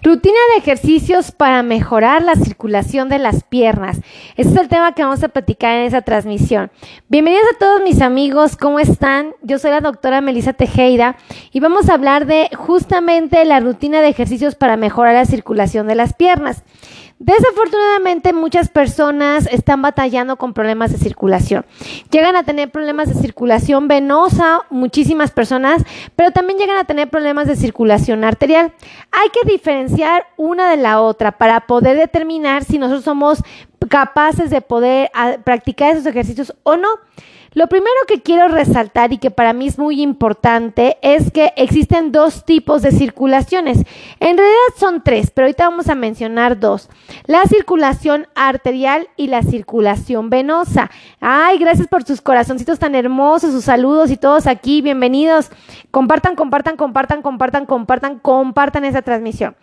Rutina de ejercicios para mejorar la circulación de las piernas. Ese es el tema que vamos a platicar en esa transmisión. Bienvenidos a todos mis amigos, ¿cómo están? Yo soy la doctora Melissa Tejeda y vamos a hablar de justamente la rutina de ejercicios para mejorar la circulación de las piernas. Desafortunadamente muchas personas están batallando con problemas de circulación. Llegan a tener problemas de circulación venosa, muchísimas personas, pero también llegan a tener problemas de circulación arterial. Hay que diferenciar una de la otra para poder determinar si nosotros somos capaces de poder ah, practicar esos ejercicios o no. Lo primero que quiero resaltar y que para mí es muy importante es que existen dos tipos de circulaciones. En realidad son tres, pero ahorita vamos a mencionar dos. La circulación arterial y la circulación venosa. Ay, gracias por sus corazoncitos tan hermosos, sus saludos y todos aquí. Bienvenidos. Compartan, compartan, compartan, compartan, compartan, compartan esa transmisión.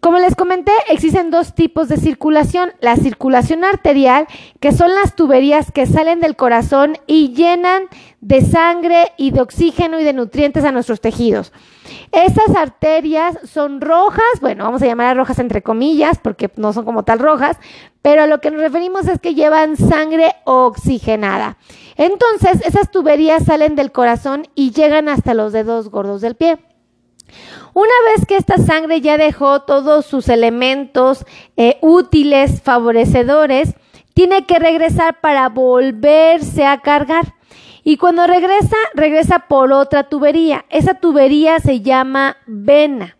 Como les comenté, existen dos tipos de circulación. La circulación arterial, que son las tuberías que salen del corazón y llenan de sangre y de oxígeno y de nutrientes a nuestros tejidos. Estas arterias son rojas, bueno, vamos a llamar a rojas entre comillas, porque no son como tal rojas, pero a lo que nos referimos es que llevan sangre oxigenada. Entonces, esas tuberías salen del corazón y llegan hasta los dedos gordos del pie. Una vez que esta sangre ya dejó todos sus elementos eh, útiles, favorecedores, tiene que regresar para volverse a cargar. Y cuando regresa, regresa por otra tubería. Esa tubería se llama vena.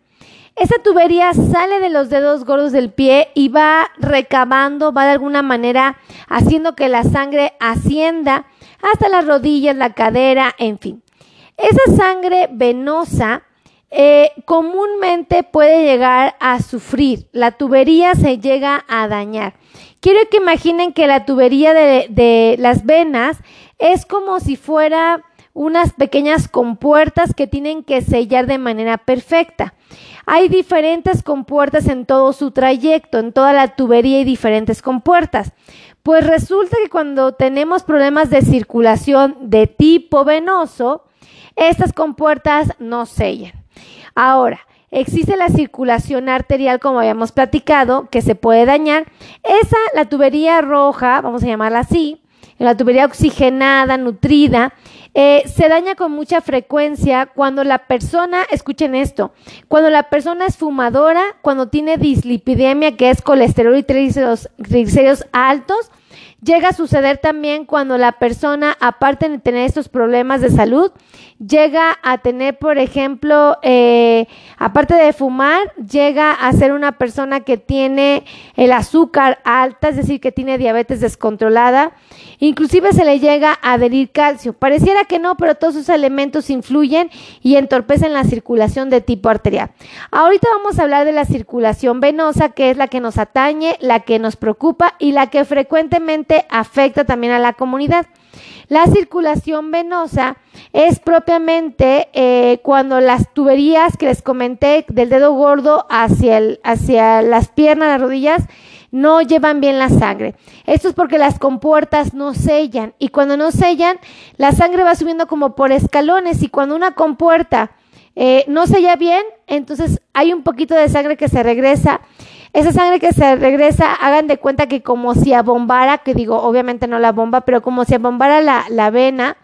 Esa tubería sale de los dedos gordos del pie y va recabando, va de alguna manera haciendo que la sangre ascienda hasta las rodillas, la cadera, en fin. Esa sangre venosa eh, comúnmente puede llegar a sufrir. La tubería se llega a dañar. Quiero que imaginen que la tubería de, las venas es como si fuera unas pequeñas compuertas que tienen que sellar de manera perfecta. Hay diferentes compuertas en todo su trayecto, en toda la tubería hay diferentes compuertas. Pues resulta que cuando tenemos problemas de circulación de tipo venoso, estas compuertas no sellan. Ahora, existe la circulación arterial, como habíamos platicado, que se puede dañar. Esa, la tubería roja, vamos a llamarla así, la tubería oxigenada, nutrida, eh, se daña con mucha frecuencia cuando la persona, escuchen esto, cuando la persona es fumadora, cuando tiene dislipidemia, que es colesterol y triglicéridos altos, Llega a suceder también cuando la persona, aparte de tener estos problemas de salud, llega a tener, por ejemplo, eh, aparte de fumar, llega a ser una persona que tiene el azúcar alta, es decir, que tiene diabetes descontrolada. Inclusive se le llega a adherir calcio. Pareciera que no, pero todos esos elementos influyen y entorpecen la circulación de tipo arterial. Ahorita vamos a hablar de la circulación venosa, que es la que nos atañe, la que nos preocupa y la que frecuentemente afecta también a la comunidad. La circulación venosa es propiamente eh, cuando las tuberías que les comenté del dedo gordo hacia, el, hacia las piernas, las rodillas, no llevan bien la sangre. Esto es porque las compuertas no sellan y cuando no sellan, la sangre va subiendo como por escalones y cuando una compuerta eh, no sella bien, entonces hay un poquito de sangre que se regresa esa sangre que se regresa, hagan de cuenta que como si abombara, que digo, obviamente no la bomba, pero como si abombara la, la vena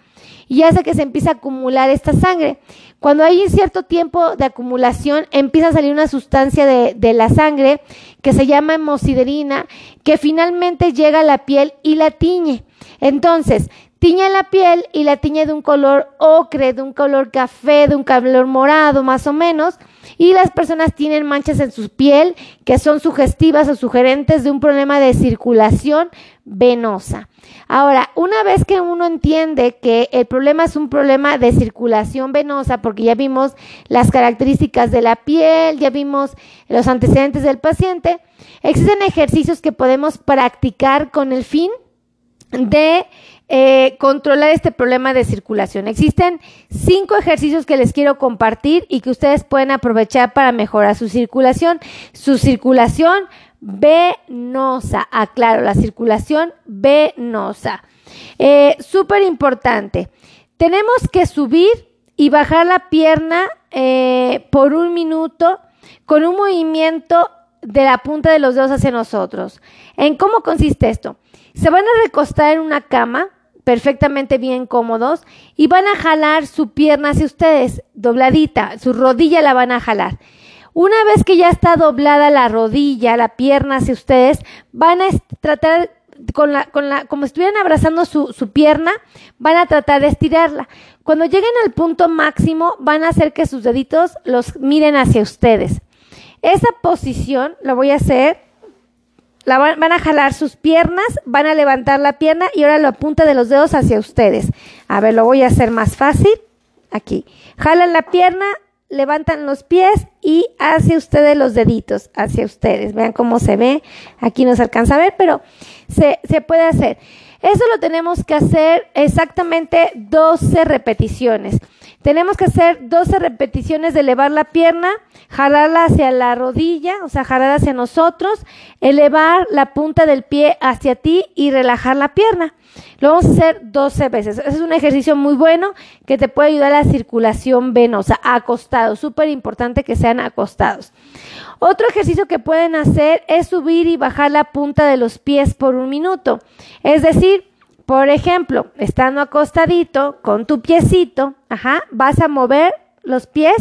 y hace que se empiece a acumular esta sangre. Cuando hay un cierto tiempo de acumulación, empieza a salir una sustancia de, de, la sangre que se llama hemosiderina, que finalmente llega a la piel y la tiñe. Entonces, tiñe la piel y la tiñe de un color ocre, de un color café, de un color morado más o menos, y las personas tienen manchas en su piel que son sugestivas o sugerentes de un problema de circulación venosa. Ahora, una vez que uno entiende que el problema es un problema de circulación venosa, porque ya vimos las características de la piel, ya vimos los antecedentes del paciente, existen ejercicios que podemos practicar con el fin de eh, controlar este problema de circulación. Existen cinco ejercicios que les quiero compartir y que ustedes pueden aprovechar para mejorar su circulación. Su circulación venosa, aclaro, la circulación venosa. Eh, Súper importante. Tenemos que subir y bajar la pierna eh, por un minuto con un movimiento de la punta de los dedos hacia nosotros. ¿En cómo consiste esto? Se van a recostar en una cama perfectamente bien cómodos y van a jalar su pierna hacia ustedes, dobladita, su rodilla la van a jalar. Una vez que ya está doblada la rodilla, la pierna hacia ustedes, van a tratar con la, con la, como estuvieran abrazando su, su pierna, van a tratar de estirarla. Cuando lleguen al punto máximo, van a hacer que sus deditos los miren hacia ustedes. Esa posición la voy a hacer la van, a jalar sus piernas, van a levantar la pierna y ahora la punta de los dedos hacia ustedes. A ver, lo voy a hacer más fácil. Aquí. Jalan la pierna, levantan los pies y hacia ustedes los deditos, hacia ustedes. Vean cómo se ve. Aquí no se alcanza a ver, pero se, se puede hacer. Eso lo tenemos que hacer exactamente 12 repeticiones. Tenemos que hacer 12 repeticiones de elevar la pierna, jalarla hacia la rodilla, o sea, jalar hacia nosotros, elevar la punta del pie hacia ti y relajar la pierna. Lo vamos a hacer 12 veces. es un ejercicio muy bueno que te puede ayudar a la circulación venosa, acostados. Súper importante que sean acostados. Otro ejercicio que pueden hacer es subir y bajar la punta de los pies por un minuto. Es decir, por ejemplo, estando acostadito con tu piecito, ajá, vas a mover los pies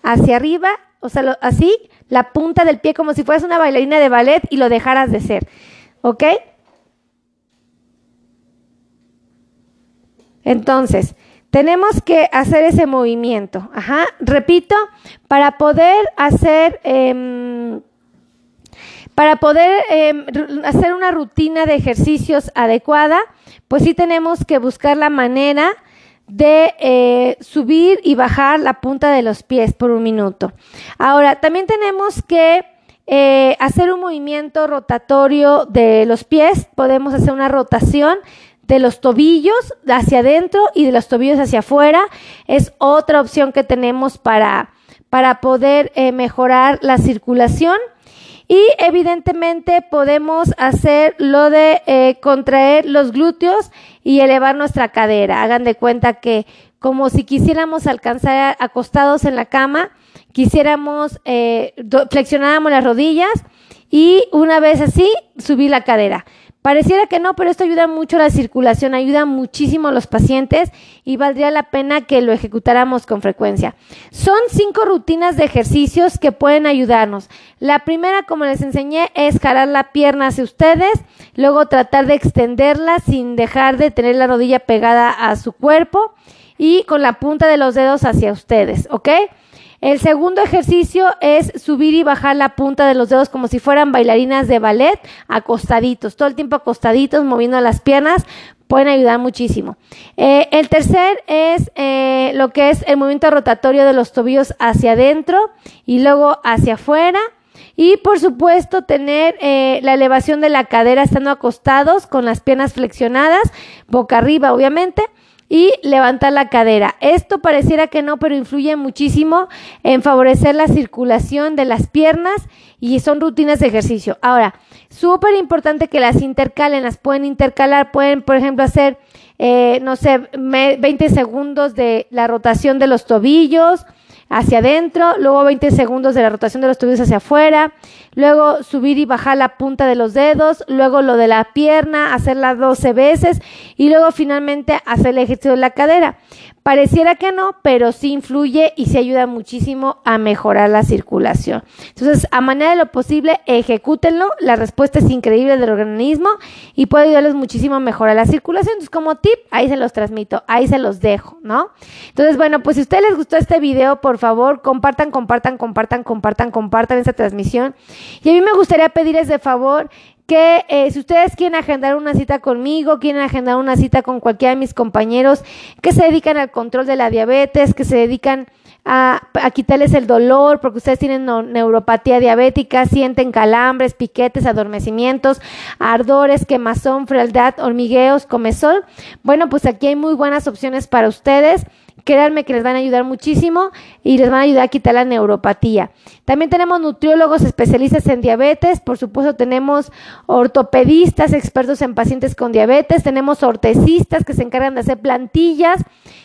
hacia arriba, o sea, así, la punta del pie como si fueras una bailarina de ballet y lo dejaras de ser. ¿Ok? Entonces, tenemos que hacer ese movimiento. Ajá. Repito, para poder hacer em, para poder em, hacer una rutina de ejercicios adecuada, pues sí tenemos que buscar la manera de eh, subir y bajar la punta de los pies por un minuto. Ahora, también tenemos que eh, hacer un movimiento rotatorio de los pies. Podemos hacer una rotación de los tobillos hacia adentro y de los tobillos hacia afuera. Es otra opción que tenemos para, para poder eh, mejorar la circulación. Y evidentemente podemos hacer lo de eh, contraer los glúteos y elevar nuestra cadera. Hagan de cuenta que como si quisiéramos alcanzar acostados en la cama, quisiéramos, eh, flexionáramos las rodillas y una vez así, subir la cadera. Pareciera que no, pero esto ayuda mucho a la circulación, ayuda muchísimo a los pacientes y valdría la pena que lo ejecutáramos con frecuencia. Son cinco rutinas de ejercicios que pueden ayudarnos. La primera, como les enseñé, es jalar la pierna hacia ustedes, luego tratar de extenderla sin dejar de tener la rodilla pegada a su cuerpo y con la punta de los dedos hacia ustedes, ¿ok? El segundo ejercicio es subir y bajar la punta de los dedos como si fueran bailarinas de ballet, acostaditos, todo el tiempo acostaditos, moviendo las piernas, pueden ayudar muchísimo. Eh, el tercer es eh, lo que es el movimiento rotatorio de los tobillos hacia adentro y luego hacia afuera. Y por supuesto tener eh, la elevación de la cadera estando acostados con las piernas flexionadas, boca arriba obviamente y levantar la cadera. Esto pareciera que no, pero influye muchísimo en favorecer la circulación de las piernas y son rutinas de ejercicio. Ahora, súper importante que las intercalen, las pueden intercalar, pueden, por ejemplo, hacer, eh, no sé, 20 segundos de la rotación de los tobillos, hacia adentro, luego 20 segundos de la rotación de los tobillos hacia afuera, luego subir y bajar la punta de los dedos, luego lo de la pierna, hacerla 12 veces y luego finalmente hacer el ejercicio de la cadera. Pareciera que no, pero sí influye y se ayuda muchísimo a mejorar la circulación. Entonces, a manera de lo posible, ejecútenlo. La respuesta es increíble del organismo y puede ayudarles muchísimo a mejorar la circulación. Entonces, como tip, ahí se los transmito, ahí se los dejo, ¿no? Entonces, bueno, pues si a ustedes les gustó este video, por favor, compartan, compartan, compartan, compartan, compartan esta transmisión. Y a mí me gustaría pedirles de favor que eh, si ustedes quieren agendar una cita conmigo, quieren agendar una cita con cualquiera de mis compañeros que se dedican al control de la diabetes, que se dedican a, a quitarles el dolor, porque ustedes tienen neuropatía diabética, sienten calambres, piquetes, adormecimientos, ardores, quemazón, frialdad, hormigueos, comezón. Bueno, pues aquí hay muy buenas opciones para ustedes Créanme que les van a ayudar muchísimo y les van a ayudar a quitar la neuropatía. También tenemos nutriólogos especialistas en diabetes, por supuesto tenemos ortopedistas expertos en pacientes con diabetes, tenemos ortesistas que se encargan de hacer plantillas,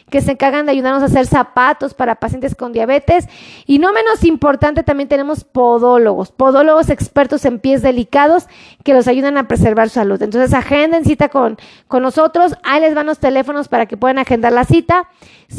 que se encargan de ayudarnos a hacer zapatos para pacientes con diabetes y no menos importante también tenemos podólogos, podólogos expertos en pies delicados que los ayudan a preservar su salud. Entonces agenden cita con, con nosotros, ahí les van los teléfonos para que puedan agendar la cita.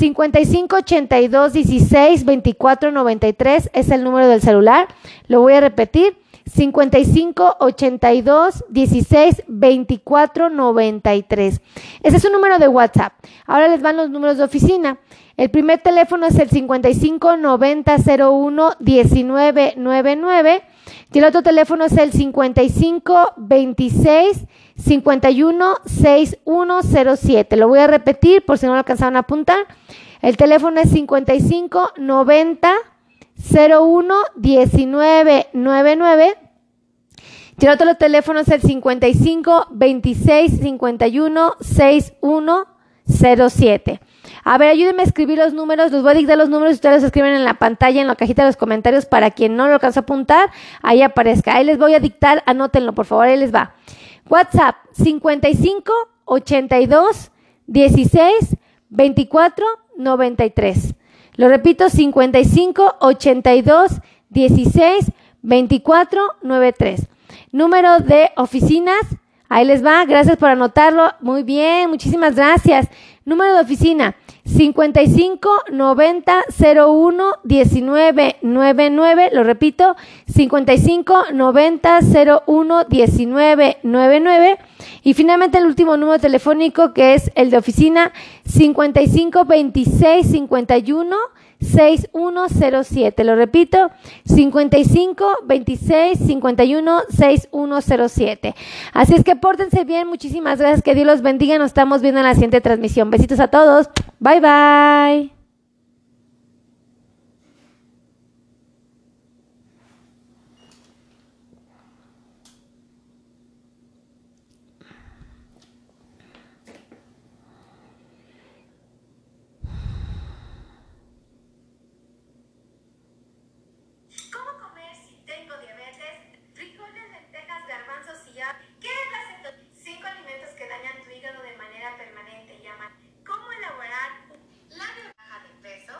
55 82 16 24 93 es el número del celular. Lo voy a repetir. 55 82 16 24 93. Ese es un número de WhatsApp. Ahora les van los números de oficina. El primer teléfono es el 55 90 01 19 99 y el otro teléfono es el 55 26 51 6107. Lo voy a repetir por si no lo alcanzaron a apuntar. El teléfono es 55 90 01 19 99. Y el otro teléfono es el 55 26 51 61 07. A ver, ayúdenme a escribir los números. Les voy a dictar los números ustedes los escriben en la pantalla, en la cajita de los comentarios, para quien no lo alcanza a apuntar, ahí aparezca. Ahí les voy a dictar, anótenlo, por favor, ahí les va. WhatsApp 55 82 16 24 93. Lo repito, 55 82 16 24 93. Número de oficinas, ahí les va, gracias por anotarlo. Muy bien, muchísimas gracias. Número de oficina 55 90 01 19 99, lo repito, 55 90 01 19 99 y finalmente el último número telefónico que es el de oficina 55 26 51 6107. Lo repito, 55 26 51 6107. Así es que pórtense bien. Muchísimas gracias. Que Dios los bendiga. Nos estamos viendo en la siguiente transmisión. Besitos a todos. Bye bye.